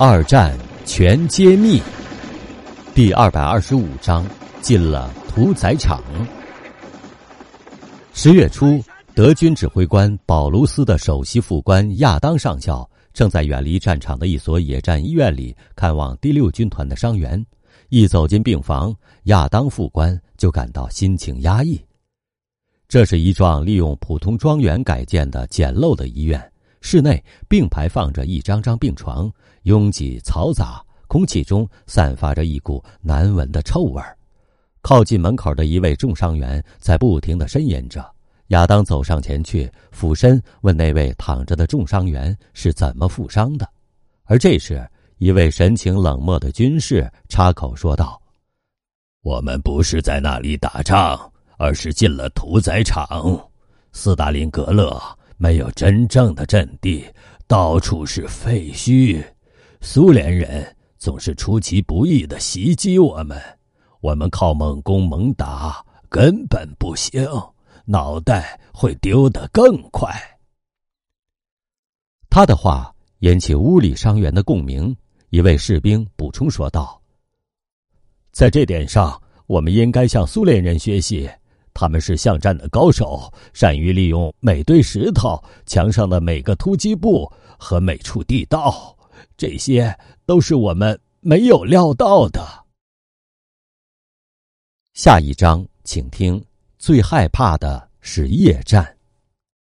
二战全揭秘，第二百二十五章进了屠宰场。十月初，德军指挥官保卢斯的首席副官亚当上校正在远离战场的一所野战医院里看望第六军团的伤员。一走进病房，亚当副官就感到心情压抑。这是一幢利用普通庄园改建的简陋的医院。室内并排放着一张张病床，拥挤嘈杂，空气中散发着一股难闻的臭味儿。靠近门口的一位重伤员在不停的呻吟着。亚当走上前去，俯身问那位躺着的重伤员是怎么负伤的。而这时，一位神情冷漠的军士插口说道：“我们不是在那里打仗，而是进了屠宰场，斯大林格勒。”没有真正的阵地，到处是废墟。苏联人总是出其不意的袭击我们，我们靠猛攻猛打根本不行，脑袋会丢得更快。他的话引起屋里伤员的共鸣。一位士兵补充说道：“在这点上，我们应该向苏联人学习。”他们是巷战的高手，善于利用每堆石头、墙上的每个突击部和每处地道，这些都是我们没有料到的。下一章，请听：最害怕的是夜战。